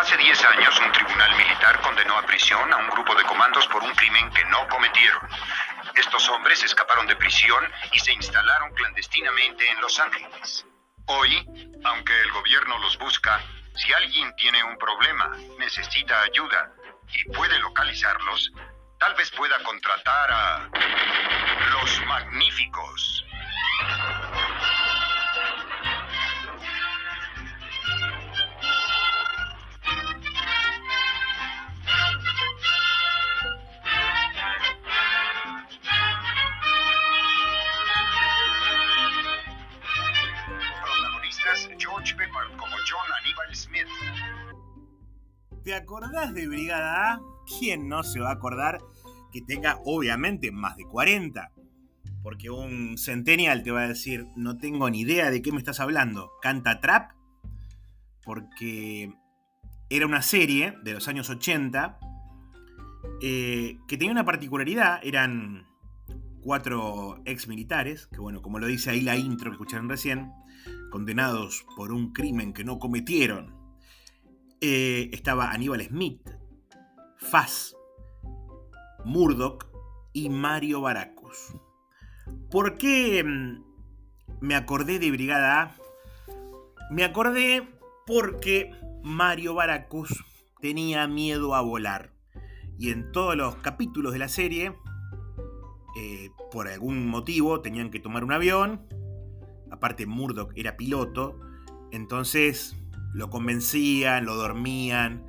Hace 10 años, un tribunal militar condenó a prisión a un grupo de comandos por un crimen que no cometieron. Estos hombres escaparon de prisión y se instalaron clandestinamente en Los Ángeles. Hoy, aunque el gobierno los busca, si alguien tiene un problema, necesita ayuda y puede localizarlos, tal vez pueda contratar a los magníficos. ¿Te acordás de Brigada A? ¿Quién no se va a acordar que tenga obviamente más de 40? Porque un centennial te va a decir, no tengo ni idea de qué me estás hablando. ¿Canta trap? Porque era una serie de los años 80 eh, que tenía una particularidad, eran cuatro ex militares, que bueno, como lo dice ahí la intro que escucharon recién, condenados por un crimen que no cometieron. Eh, estaba Aníbal Smith, Faz, Murdoch y Mario Baracus. ¿Por qué mm, me acordé de Brigada A? Me acordé porque Mario Baracus tenía miedo a volar. Y en todos los capítulos de la serie, eh, por algún motivo, tenían que tomar un avión aparte Murdoch era piloto, entonces lo convencían, lo dormían.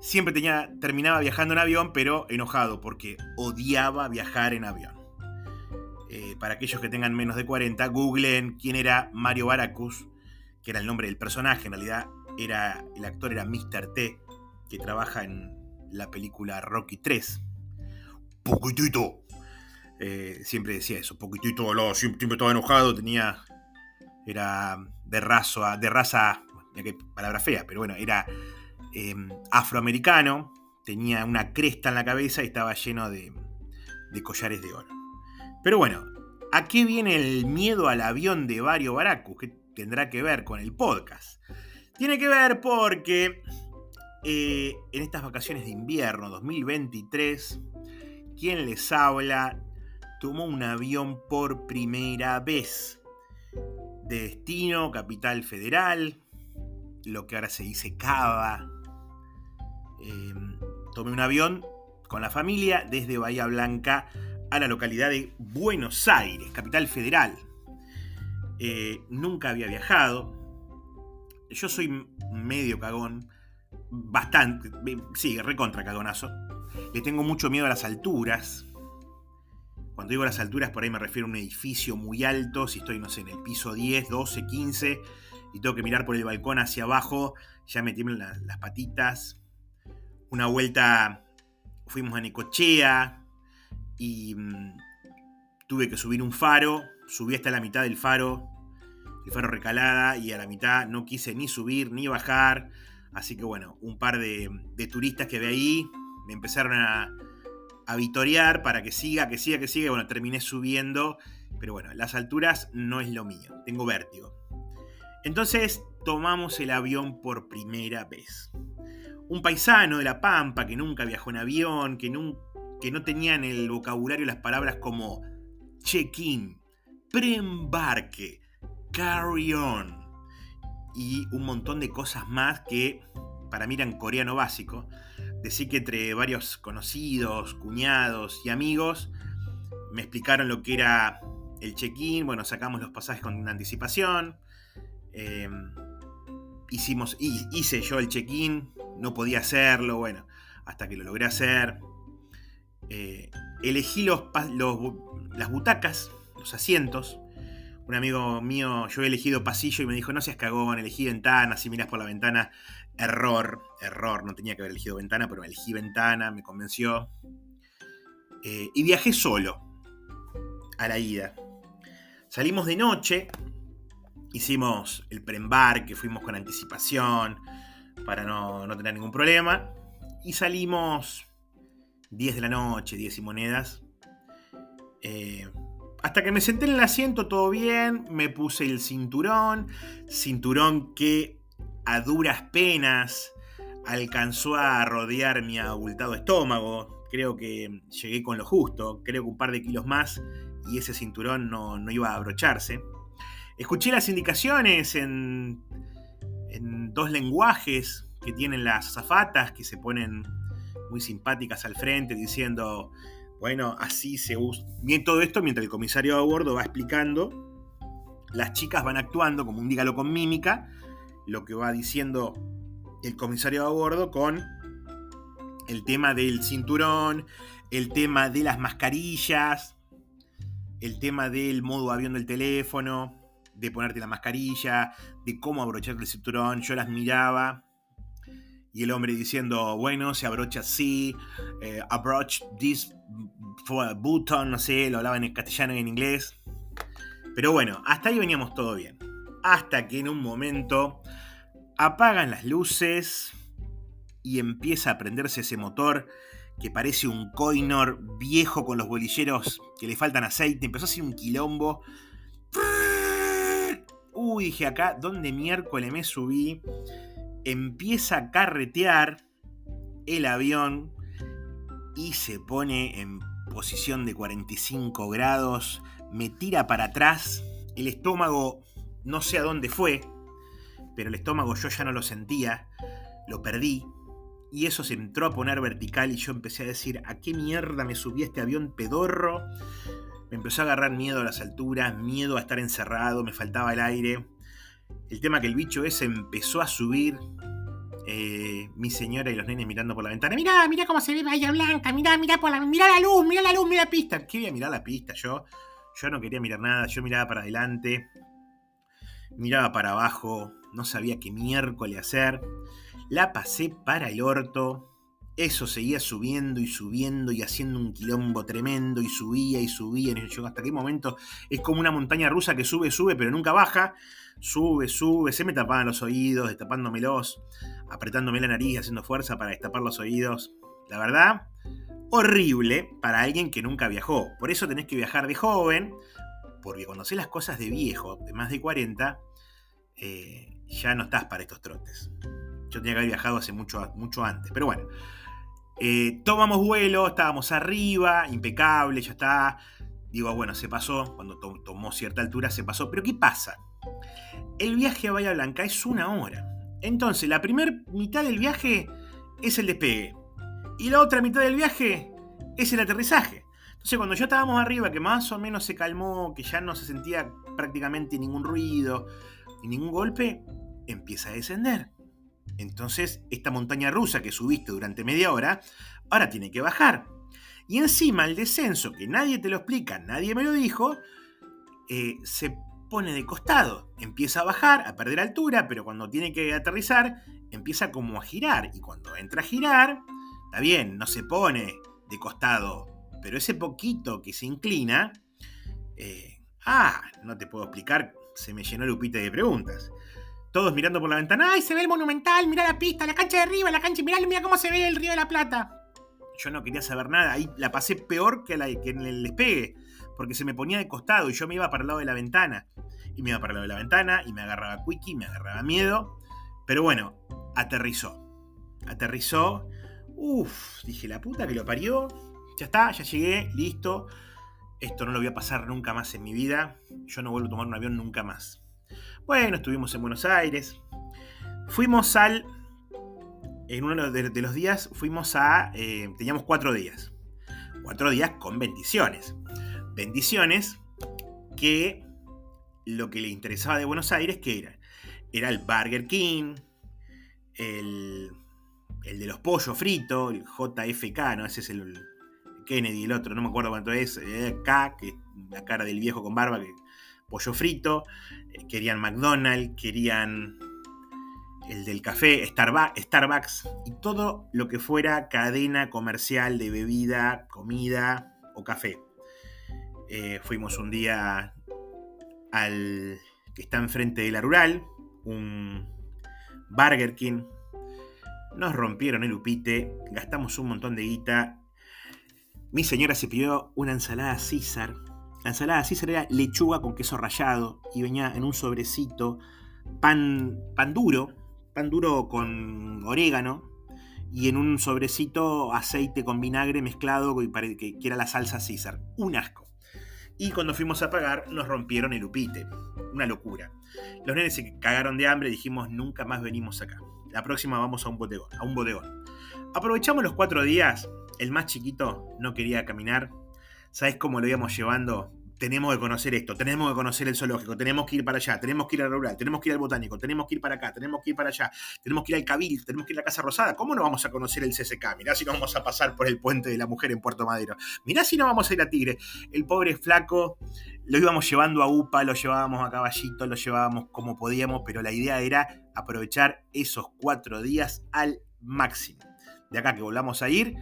Siempre tenía, terminaba viajando en avión, pero enojado porque odiaba viajar en avión. Eh, para aquellos que tengan menos de 40, googleen quién era Mario Baracus, que era el nombre del personaje, en realidad era, el actor era Mr. T, que trabaja en la película Rocky 3. Poquitito. Eh, siempre decía eso, poquitito, siempre estaba enojado, tenía era de raza, de raza, qué palabra fea, pero bueno, era em, afroamericano, tenía una cresta en la cabeza y estaba lleno de, de collares de oro. Pero bueno, ¿a qué viene el miedo al avión de Vario Baracus? ¿Qué tendrá que ver con el podcast? Tiene que ver porque eh, en estas vacaciones de invierno 2023, quien les habla tomó un avión por primera vez de destino, Capital Federal, lo que ahora se dice Cava. Em, tomé un avión con la familia desde Bahía Blanca a la localidad de Buenos Aires, Capital Federal. Eh, nunca había viajado. Yo soy medio cagón, bastante, sí, recontra cagonazo. Le tengo mucho miedo a las alturas. Cuando digo las alturas, por ahí me refiero a un edificio muy alto, si estoy, no sé, en el piso 10, 12, 15, y tengo que mirar por el balcón hacia abajo, ya me tiemblan las, patitas. Una vuelta fuimos a Necochea y mm, tuve que subir un faro, subí hasta la mitad del faro, el faro recalada, y a la mitad no quise ni subir ni bajar. Así que bueno, un par de, turistas que ve ahí me empezaron a, a vitorear para que siga, que siga, que siga. Bueno, terminé subiendo, pero bueno, las alturas no es lo mío, tengo vértigo. Entonces tomamos el avión por primera vez. Un paisano de La Pampa que nunca viajó en avión, que, no tenía en el vocabulario las palabras como check-in, preembarque, carry on y un montón de cosas más que para mí eran coreano básico Decí que entre varios conocidos, cuñados y amigos me explicaron lo que era el check-in. Bueno, sacamos los pasajes con anticipación. Em, hicimos, hice yo el check-in, no podía hacerlo, bueno, hasta que lo logré hacer. Eh, elegí los, las butacas, los asientos. Un amigo mío, yo he elegido pasillo y me dijo, no seas cagón, elegí ventana, si miras por la ventana Error, error, no tenía que haber elegido ventana, pero elegí ventana, me convenció. Eh, y viajé solo a la ida. Salimos de noche, hicimos el preembarque, fuimos con anticipación para no, tener ningún problema. Y salimos 10 de la noche, 10 y monedas. Eh, hasta que me senté en el asiento, todo bien, me puse el cinturón, cinturón que a duras penas alcanzó a rodear mi abultado estómago. Creo que llegué con lo justo, creo que un par de kilos más y ese cinturón no, iba a abrocharse. Escuché las indicaciones en, dos lenguajes que tienen las azafatas, que se ponen muy simpáticas al frente, diciendo, bueno, así se usa. Bien, todo esto mientras el comisario a bordo va explicando, las chicas van actuando como un dígalo con mímica, lo que va diciendo el comisario a bordo con el tema del cinturón, el tema de las mascarillas, el tema del modo avión del teléfono, de ponerte la mascarilla, de cómo abrocharte el cinturón. Yo las miraba y el hombre diciendo, bueno, se abrocha así, eh, this button, no sé, lo hablaba en castellano y en inglés. Pero bueno, hasta ahí veníamos todo bien. Hasta que en un momento apagan las luces y empieza a prenderse ese motor que parece un coinor viejo con los bolilleros que le faltan aceite. Empezó a hacer un quilombo. Dije acá, ¿dónde miércoles me subí? Empieza a carretear el avión y se pone en posición de 45 grados. Me tira para atrás. El estómago no sé a dónde fue, pero el estómago yo ya no lo sentía. Lo perdí y eso se entró a poner vertical y yo empecé a decir, ¿a qué mierda me subí este avión pedorro? Me empezó a agarrar miedo a las alturas, miedo a estar encerrado, me faltaba el aire. El tema que el bicho ese empezó a subir, eh, mi señora y los nenes mirando por la ventana. Mirá, mirá cómo se ve Bahía Blanca, mirá, mirá, por la, mirá la luz, mirá la luz, mirá la pista. ¿Qué voy a mirar la pista? Yo, yo no quería mirar nada, yo miraba para adelante, miraba para abajo, no sabía qué miércoles hacer. La pasé para el orto. Eso seguía subiendo y subiendo y haciendo un quilombo tremendo y subía y subía. ¿hasta qué momento? Es como una montaña rusa que sube, sube, pero nunca baja. Sube, sube. Se me tapaban los oídos, destapándomelos, apretándome la nariz, haciendo fuerza para destapar los oídos. La verdad, horrible para alguien que nunca viajó. Por eso tenés que viajar de joven, porque cuando sé las cosas de viejo, de más de 40, eh, ya no estás para estos trotes. Yo tenía que haber viajado hace mucho, mucho antes. Pero bueno. Eh, tomamos vuelo, estábamos arriba, impecable, ya está. Digo, bueno, se pasó. Cuando tomó cierta altura, se pasó. Pero ¿qué pasa? El viaje a Bahía Blanca es una hora. Entonces, la primera mitad del viaje es el despegue. Y la otra mitad del viaje es el aterrizaje. Entonces, cuando ya estábamos arriba, que más o menos se calmó, que ya no se sentía prácticamente ningún ruido y ningún golpe, empieza a descender. Entonces, esta montaña rusa que subiste durante media hora, ahora tiene que bajar. Y encima el descenso, que nadie te lo explica, nadie me lo dijo, eh, se pone de costado. Empieza a bajar, a perder altura, pero cuando tiene que aterrizar, empieza como a girar. Y cuando entra a girar, está bien, no se pone de costado, pero ese poquito que se inclina, eh, ah, no te puedo explicar, se me llenó el upite de preguntas todos mirando por la ventana. ¡Ay, se ve el monumental! Mira la pista, la cancha de arriba, la cancha. Mirá, mira cómo se ve el Río de la Plata. Yo no quería saber nada. Ahí la pasé peor que, la, que en el despegue. Porque se me ponía de costado y yo me iba para el lado de la ventana. Y me iba para el lado de la ventana y me agarraba quickie, me agarraba miedo. Pero bueno, aterrizó. Aterrizó. Uf, dije, la puta que lo parió. Ya está, ya llegué, listo. Esto no lo voy a pasar nunca más en mi vida. Yo no vuelvo a tomar un avión nunca más. Bueno, estuvimos en Buenos Aires. Fuimos al. En uno de los días fuimos a. Eh, teníamos cuatro días. Cuatro días con bendiciones. Bendiciones que lo que le interesaba de Buenos Aires, que era? Era el Burger King, el, el de los pollos fritos, el JFK, ¿no? Ese es el Kennedy, el otro, no me acuerdo cuánto es, eh, K, que la cara del viejo con barba, que pollo frito, eh, querían McDonald's, querían el del café, Starbucks y todo lo que fuera cadena comercial de bebida, comida o café. Eh, fuimos un día al que está enfrente de la rural, un Burger King. Nos rompieron el upite, gastamos un montón de guita. Mi señora se pidió una ensalada César la ensalada César era lechuga con queso rallado y venía en un sobrecito, pan, pan duro, pan duro con orégano, y en un sobrecito aceite con vinagre mezclado que era la salsa César. Un asco. Y cuando fuimos a pagar nos rompieron el upite. Una locura. Los nenes se cagaron de hambre y dijimos nunca más venimos acá. La próxima vamos a un bodegón. A un bodegón. Aprovechamos los cuatro días. El más chiquito no quería caminar. ¿Sabes cómo lo íbamos llevando? tenemos que conocer esto, tenemos que conocer el zoológico, tenemos que ir para allá, tenemos que ir al rural, tenemos que ir al botánico, tenemos que ir para acá, tenemos que ir para allá, tenemos que ir al Cabil, tenemos que ir a la Casa Rosada. ¿Cómo no vamos a conocer el CCK? Mirá si no vamos a pasar por el puente de la mujer en Puerto Madero. Mirá si no vamos a ir a Tigre. El pobre flaco lo íbamos llevando a UPA, lo llevábamos a caballito, lo llevábamos como podíamos, pero la idea era aprovechar esos cuatro días al máximo. De acá que volvamos a ir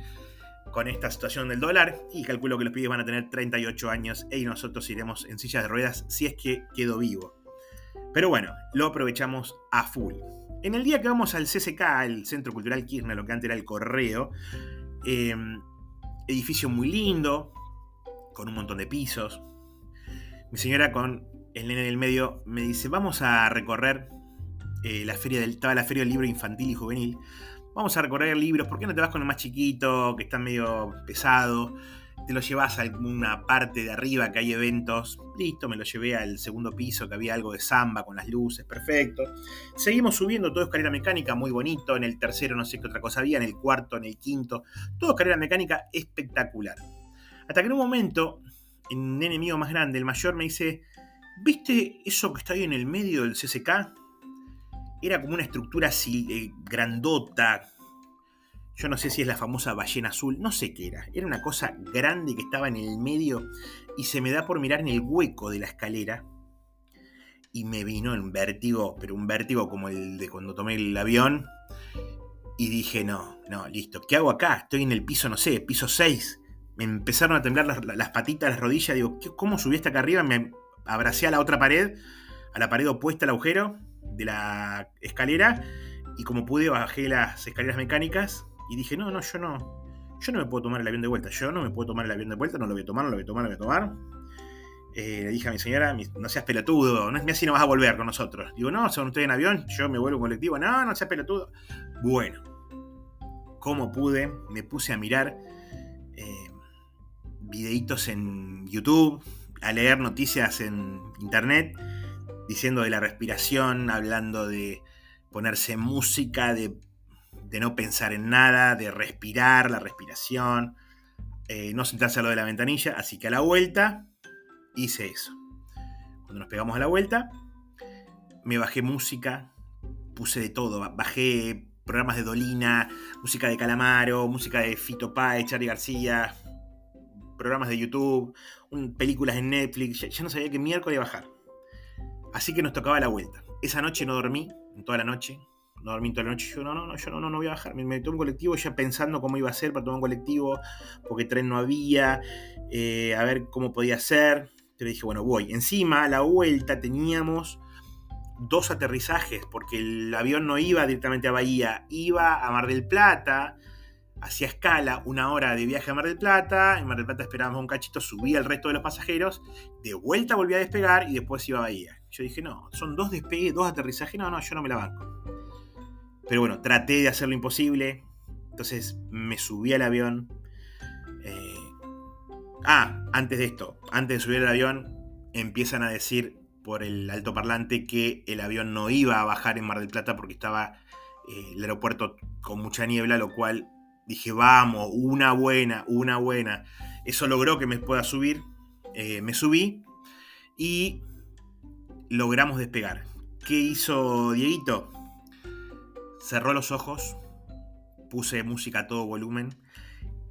con esta situación del dólar y calculo que los pibes van a tener 38 años y nosotros iremos en sillas de ruedas si es que quedo vivo. Pero bueno, lo aprovechamos a full. En el día que vamos al CCK, el Centro Cultural Kirchner, lo que antes era el Correo, em, edificio muy lindo, con un montón de pisos. Mi señora con el nene en el medio me dice, vamos a recorrer eh, la feria del, estaba la feria del libro infantil y juvenil vamos a recorrer libros, ¿por qué no te vas con el más chiquito, que está medio pesado? Te lo llevas a alguna parte de arriba que hay eventos. Listo, me lo llevé al segundo piso que había algo de samba con las luces, perfecto. Seguimos subiendo, todo escalera mecánica, muy bonito. En el tercero no sé qué otra cosa había, en el cuarto, en el quinto. Todo escalera mecánica espectacular. Hasta que en un momento, un enemigo más grande, el mayor, me dice, ¿viste eso que está ahí en el medio del CCK? Era como una estructura así, eh, grandota. Yo no sé si es la famosa ballena azul, no sé qué era. Era una cosa grande que estaba en el medio y se me da por mirar en el hueco de la escalera. Y me vino un vértigo, pero un vértigo como el de cuando tomé el avión. Y dije, no, no, listo. ¿Qué hago acá? Estoy en el piso, no sé, piso 6. Me empezaron a temblar las, patitas, las rodillas. Digo, ¿cómo subí hasta acá arriba? Me abracé a la otra pared, a la pared opuesta al agujero de la escalera y como pude bajé las escaleras mecánicas y dije, no, no, yo no, yo no me puedo tomar el avión de vuelta, yo no me puedo tomar el avión de vuelta, no lo voy a tomar, no lo voy a tomar, no lo voy a tomar. Eh, le dije a mi señora, no seas pelotudo, no así no vas a volver con nosotros. Digo, no, son ustedes en avión, yo me vuelvo colectivo, no, no seas pelotudo. Bueno, como pude, me puse a mirar eh, videitos en YouTube, a leer noticias en internet diciendo de la respiración, hablando de ponerse música, de, no pensar en nada, de respirar, la respiración, eh, no sentarse a lo de la ventanilla, así que a la vuelta hice eso. Cuando nos pegamos a la vuelta, me bajé música, puse de todo, bajé programas de Dolina, música de Calamaro, música de Fito Páez, Charlie García, programas de YouTube, películas en Netflix, ya, ya no sabía qué miércoles bajar. Así que nos tocaba la vuelta. Esa noche no dormí, toda la noche. No dormí toda la noche. Yo no, no, no, yo no, no, voy a bajar. Me metí un colectivo ya pensando cómo iba a ser para tomar un colectivo, porque tren no había, eh, a ver cómo podía ser. Entonces dije, bueno, voy. Encima, a la vuelta teníamos dos aterrizajes, porque el avión no iba directamente a Bahía, iba a Mar del Plata, hacía escala una hora de viaje a Mar del Plata, en Mar del Plata esperábamos un cachito, subía el resto de los pasajeros, de vuelta volvía a despegar y después iba a Bahía. Yo dije, no, son dos despegues, dos aterrizajes, no, no, yo no me la banco. Pero bueno, traté de hacer lo imposible, entonces me subí al avión. Eh, ah, antes de esto, antes de subir al avión, empiezan a decir por el altoparlante que el avión no iba a bajar en Mar del Plata porque estaba eh, el aeropuerto con mucha niebla, lo cual dije, vamos, una buena, una buena. Eso logró que me pueda subir. Eh, me subí y logramos despegar. ¿Qué hizo Dieguito? Cerró los ojos, puse música a todo volumen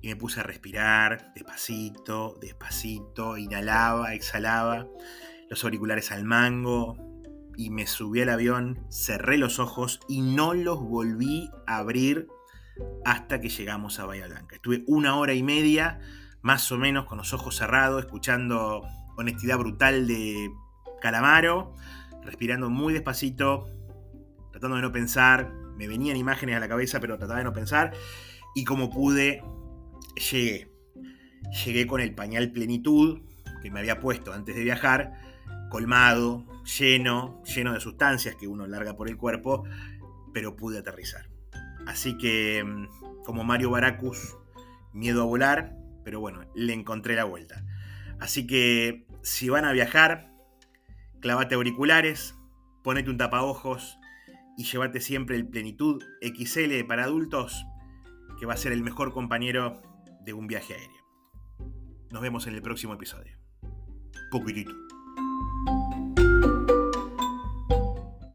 y me puse a respirar despacito, despacito, inhalaba, exhalaba, los auriculares al mango y me subí al avión, cerré los ojos y no los volví a abrir hasta que llegamos a Bahía Blanca. Estuve una hora y media, más o menos, con los ojos cerrados, escuchando honestidad brutal de Calamaro, respirando muy despacito, tratando de no pensar. Me venían imágenes a la cabeza, pero trataba de no pensar. Y como pude, llegué. Llegué con el pañal plenitud que me había puesto antes de viajar, colmado, lleno, lleno de sustancias que uno larga por el cuerpo, pero pude aterrizar Así que, mm, como Mario Baracus, miedo a volar, pero bueno, le encontré la vuelta. Así que, si van a viajar, clavate auriculares, ponete un tapaojos y llévate siempre el Plenitud XL para adultos, que va a ser el mejor compañero de un viaje aéreo. Nos vemos en el próximo episodio. Poquitito.